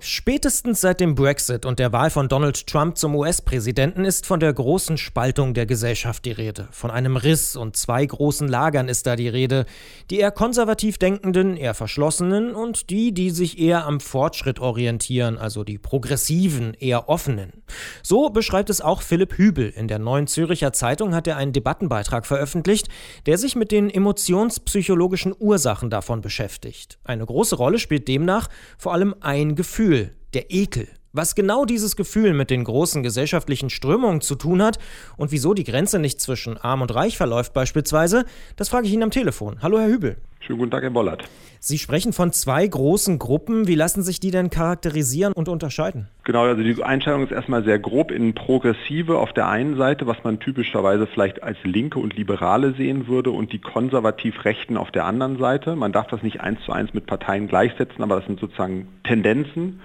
Spätestens seit dem Brexit und der Wahl von Donald Trump zum US-Präsidenten ist von der großen Spaltung der Gesellschaft die Rede. Von einem Riss und zwei großen Lagern ist da die Rede. Die eher konservativ denkenden, eher verschlossenen und die, die sich eher am Fortschritt orientieren, also die progressiven, eher offenen. So beschreibt es auch Philipp Hübel. In der Neuen Züricher Zeitung hat er einen Debattenbeitrag veröffentlicht, der sich mit den emotionspsychologischen Ursachen davon beschäftigt. Eine große Rolle spielt demnach vor allem ein Gefühl Gefühl, der Ekel. Was genau dieses Gefühl mit den großen gesellschaftlichen Strömungen zu tun hat und wieso die Grenze nicht zwischen arm und reich verläuft beispielsweise, das frage ich ihn am Telefon. Hallo, Herr Hübel. Schönen guten Tag, Herr Bollert. Sie sprechen von zwei großen Gruppen. Wie lassen sich die denn charakterisieren und unterscheiden? Genau, also die Einstellung ist erstmal sehr grob in Progressive auf der einen Seite, was man typischerweise vielleicht als Linke und Liberale sehen würde, und die konservativ-Rechten auf der anderen Seite. Man darf das nicht eins zu eins mit Parteien gleichsetzen, aber das sind sozusagen Tendenzen.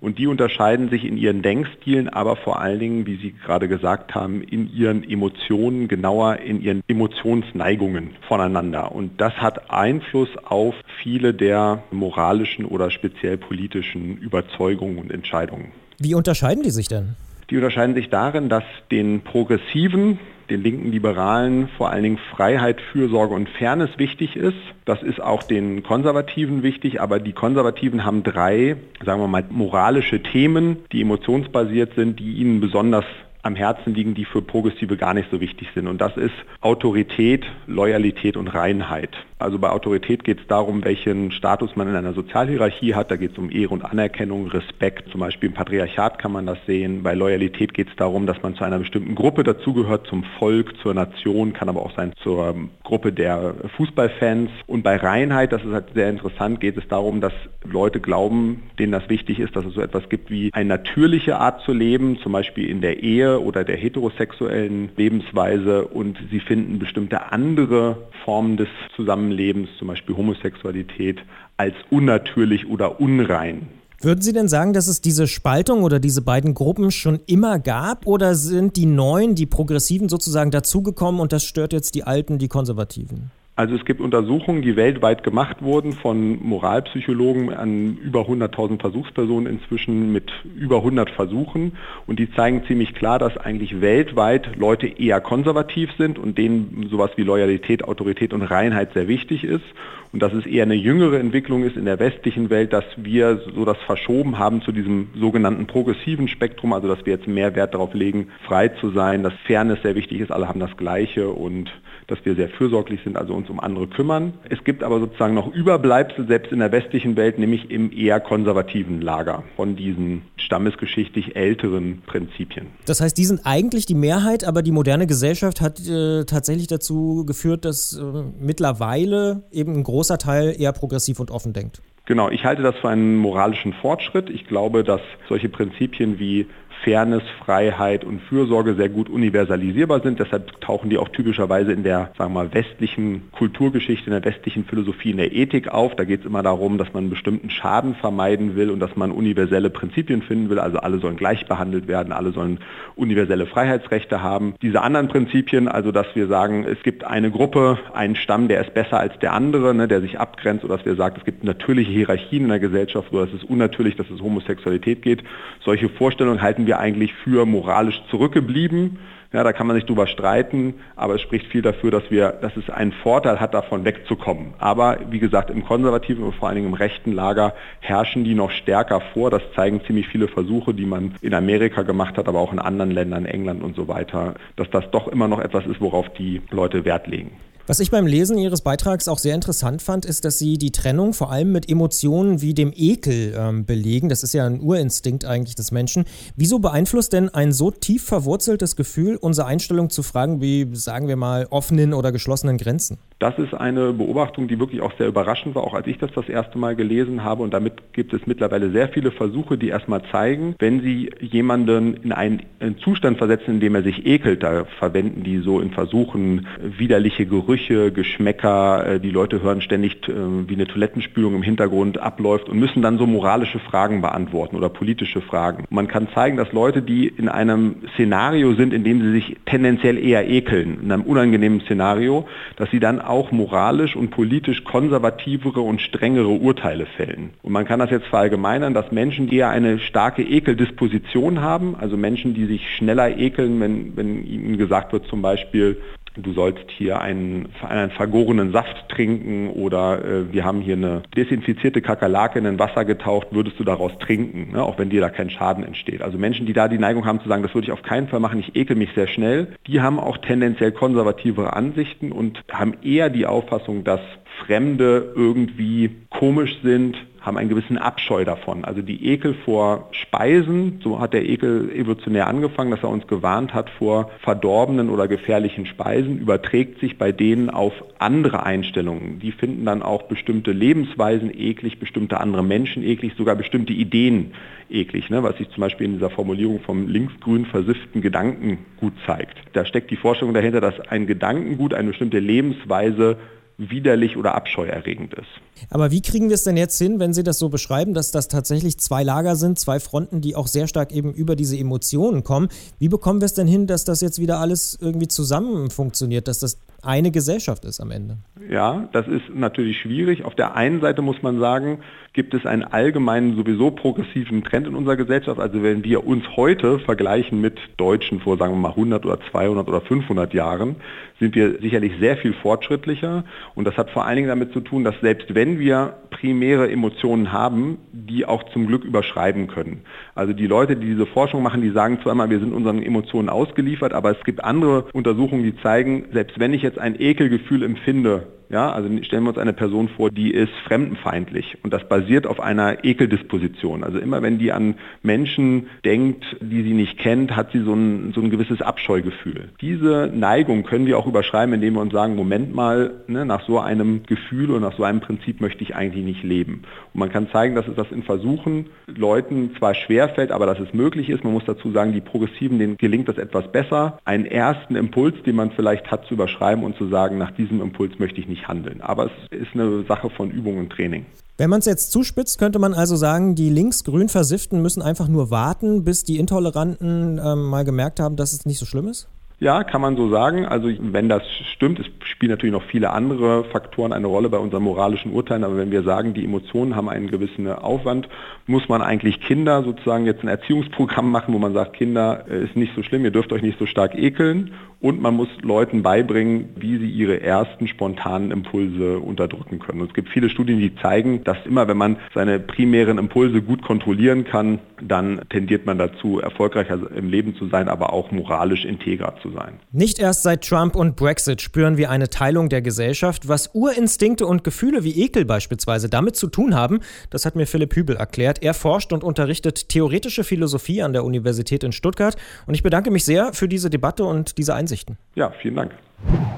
Und die unterscheiden sich in ihren Denkstilen, aber vor allen Dingen, wie Sie gerade gesagt haben, in ihren Emotionen, genauer in ihren Emotionsneigungen voneinander. Und das hat Einfluss auf viele der moralischen oder speziell politischen Überzeugungen und Entscheidungen. Wie unterscheiden die sich denn? Die unterscheiden sich darin, dass den Progressiven den linken Liberalen vor allen Dingen Freiheit, Fürsorge und Fairness wichtig ist. Das ist auch den Konservativen wichtig, aber die Konservativen haben drei, sagen wir mal, moralische Themen, die emotionsbasiert sind, die ihnen besonders am Herzen liegen, die für Progressive gar nicht so wichtig sind. Und das ist Autorität, Loyalität und Reinheit. Also bei Autorität geht es darum, welchen Status man in einer Sozialhierarchie hat. Da geht es um Ehre und Anerkennung, Respekt. Zum Beispiel im Patriarchat kann man das sehen. Bei Loyalität geht es darum, dass man zu einer bestimmten Gruppe dazugehört, zum Volk, zur Nation, kann aber auch sein zur Gruppe der Fußballfans. Und bei Reinheit, das ist halt sehr interessant, geht es darum, dass Leute glauben, denen das wichtig ist, dass es so etwas gibt wie eine natürliche Art zu leben, zum Beispiel in der Ehe oder der heterosexuellen Lebensweise. Und sie finden bestimmte andere Formen des Zusammenlebens zum Beispiel Homosexualität, als unnatürlich oder unrein. Würden Sie denn sagen, dass es diese Spaltung oder diese beiden Gruppen schon immer gab oder sind die Neuen, die Progressiven sozusagen dazugekommen und das stört jetzt die Alten, die Konservativen? Also es gibt Untersuchungen, die weltweit gemacht wurden von Moralpsychologen an über 100.000 Versuchspersonen inzwischen mit über 100 Versuchen. Und die zeigen ziemlich klar, dass eigentlich weltweit Leute eher konservativ sind und denen sowas wie Loyalität, Autorität und Reinheit sehr wichtig ist. Und dass es eher eine jüngere Entwicklung ist in der westlichen Welt, dass wir so das verschoben haben zu diesem sogenannten progressiven Spektrum, also dass wir jetzt mehr Wert darauf legen, frei zu sein, dass Fairness sehr wichtig ist, alle haben das Gleiche und dass wir sehr fürsorglich sind, also uns um andere kümmern. Es gibt aber sozusagen noch Überbleibsel, selbst in der westlichen Welt, nämlich im eher konservativen Lager von diesen stammesgeschichtlich älteren Prinzipien. Das heißt, die sind eigentlich die Mehrheit, aber die moderne Gesellschaft hat äh, tatsächlich dazu geführt, dass äh, mittlerweile eben ein großer Teil eher progressiv und offen denkt. Genau, ich halte das für einen moralischen Fortschritt. Ich glaube, dass solche Prinzipien wie Fairness, Freiheit und Fürsorge sehr gut universalisierbar sind. Deshalb tauchen die auch typischerweise in der sagen wir mal, westlichen Kulturgeschichte, in der westlichen Philosophie, in der Ethik auf. Da geht es immer darum, dass man einen bestimmten Schaden vermeiden will und dass man universelle Prinzipien finden will. Also alle sollen gleich behandelt werden, alle sollen universelle Freiheitsrechte haben. Diese anderen Prinzipien, also dass wir sagen, es gibt eine Gruppe, einen Stamm, der ist besser als der andere, ne, der sich abgrenzt, oder dass wir sagen, es gibt natürliche Hierarchien in der Gesellschaft, oder es ist unnatürlich, dass es Homosexualität geht. Solche Vorstellungen halten wir eigentlich für moralisch zurückgeblieben. Ja, da kann man sich drüber streiten, aber es spricht viel dafür, dass wir, dass es einen Vorteil hat, davon wegzukommen. Aber wie gesagt, im konservativen und vor allen Dingen im rechten Lager herrschen die noch stärker vor. Das zeigen ziemlich viele Versuche, die man in Amerika gemacht hat, aber auch in anderen Ländern, England und so weiter, dass das doch immer noch etwas ist, worauf die Leute Wert legen. Was ich beim Lesen Ihres Beitrags auch sehr interessant fand, ist, dass Sie die Trennung vor allem mit Emotionen wie dem Ekel ähm, belegen. Das ist ja ein Urinstinkt eigentlich des Menschen. Wieso beeinflusst denn ein so tief verwurzeltes Gefühl unsere Einstellung zu Fragen wie, sagen wir mal, offenen oder geschlossenen Grenzen? Das ist eine Beobachtung, die wirklich auch sehr überraschend war, auch als ich das das erste Mal gelesen habe. Und damit gibt es mittlerweile sehr viele Versuche, die erstmal zeigen, wenn Sie jemanden in einen Zustand versetzen, in dem er sich ekelt, da verwenden die so in Versuchen widerliche Gerüche, Geschmäcker, äh, die Leute hören ständig, äh, wie eine Toilettenspülung im Hintergrund abläuft und müssen dann so moralische Fragen beantworten oder politische Fragen. Man kann zeigen, dass Leute, die in einem Szenario sind, in dem sie sich tendenziell eher ekeln, in einem unangenehmen Szenario, dass sie dann auch moralisch und politisch konservativere und strengere Urteile fällen. Und man kann das jetzt verallgemeinern, dass Menschen eher eine starke Ekeldisposition haben, also Menschen, die sich schneller ekeln, wenn, wenn ihnen gesagt wird zum Beispiel, du sollst hier einen, einen vergorenen Saft trinken oder äh, wir haben hier eine desinfizierte Kakerlake in ein Wasser getaucht, würdest du daraus trinken, ne? auch wenn dir da kein Schaden entsteht. Also Menschen, die da die Neigung haben zu sagen, das würde ich auf keinen Fall machen, ich ekel mich sehr schnell, die haben auch tendenziell konservativere Ansichten und haben eher die Auffassung, dass Fremde irgendwie komisch sind, haben einen gewissen Abscheu davon. Also die Ekel vor Speisen, so hat der Ekel evolutionär angefangen, dass er uns gewarnt hat vor verdorbenen oder gefährlichen Speisen, überträgt sich bei denen auf andere Einstellungen. Die finden dann auch bestimmte Lebensweisen eklig, bestimmte andere Menschen eklig, sogar bestimmte Ideen eklig, ne? was sich zum Beispiel in dieser Formulierung vom linksgrün versifften Gedankengut zeigt. Da steckt die Vorstellung dahinter, dass ein Gedankengut, eine bestimmte Lebensweise widerlich oder abscheuerregend ist. Aber wie kriegen wir es denn jetzt hin, wenn Sie das so beschreiben, dass das tatsächlich zwei Lager sind, zwei Fronten, die auch sehr stark eben über diese Emotionen kommen? Wie bekommen wir es denn hin, dass das jetzt wieder alles irgendwie zusammen funktioniert, dass das eine Gesellschaft ist am Ende? Ja, das ist natürlich schwierig. Auf der einen Seite muss man sagen, gibt es einen allgemeinen, sowieso progressiven Trend in unserer Gesellschaft. Also wenn wir uns heute vergleichen mit Deutschen vor, sagen wir mal, 100 oder 200 oder 500 Jahren, sind wir sicherlich sehr viel fortschrittlicher. Und das hat vor allen Dingen damit zu tun, dass selbst wenn wir primäre Emotionen haben, die auch zum Glück überschreiben können. Also die Leute, die diese Forschung machen, die sagen zwar immer, wir sind unseren Emotionen ausgeliefert, aber es gibt andere Untersuchungen, die zeigen, selbst wenn ich jetzt ein Ekelgefühl empfinde, ja, also stellen wir uns eine Person vor, die ist fremdenfeindlich und das basiert auf einer Ekeldisposition. Also immer wenn die an Menschen denkt, die sie nicht kennt, hat sie so ein, so ein gewisses Abscheugefühl. Diese Neigung können wir auch überschreiben, indem wir uns sagen, Moment mal, ne, nach so einem Gefühl und nach so einem Prinzip möchte ich eigentlich nicht leben. Und man kann zeigen, dass es das in Versuchen Leuten zwar schwerfällt, aber dass es möglich ist. Man muss dazu sagen, die Progressiven, denen gelingt das etwas besser, einen ersten Impuls, den man vielleicht hat, zu überschreiben und zu sagen, nach diesem Impuls möchte ich nicht nicht handeln. Aber es ist eine Sache von Übung und Training. Wenn man es jetzt zuspitzt, könnte man also sagen, die links-grün Versifften müssen einfach nur warten, bis die Intoleranten ähm, mal gemerkt haben, dass es nicht so schlimm ist? Ja, kann man so sagen. Also wenn das stimmt, es spielen natürlich noch viele andere Faktoren eine Rolle bei unseren moralischen Urteilen, aber wenn wir sagen, die Emotionen haben einen gewissen Aufwand, muss man eigentlich Kinder sozusagen jetzt ein Erziehungsprogramm machen, wo man sagt, Kinder, äh, ist nicht so schlimm, ihr dürft euch nicht so stark ekeln und man muss Leuten beibringen, wie sie ihre ersten spontanen Impulse unterdrücken können. Und es gibt viele Studien, die zeigen, dass immer, wenn man seine primären Impulse gut kontrollieren kann, dann tendiert man dazu, erfolgreicher im Leben zu sein, aber auch moralisch integrer zu sein. Nicht erst seit Trump und Brexit spüren wir eine Teilung der Gesellschaft. Was Urinstinkte und Gefühle wie Ekel beispielsweise damit zu tun haben, das hat mir Philipp Hübel erklärt. Er forscht und unterrichtet theoretische Philosophie an der Universität in Stuttgart. Und ich bedanke mich sehr für diese Debatte und diese Einsicht. Einsichten. Ja, vielen Dank.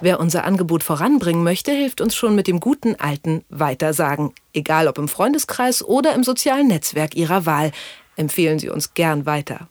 Wer unser Angebot voranbringen möchte, hilft uns schon mit dem guten alten Weitersagen. Egal ob im Freundeskreis oder im sozialen Netzwerk Ihrer Wahl. Empfehlen Sie uns gern weiter.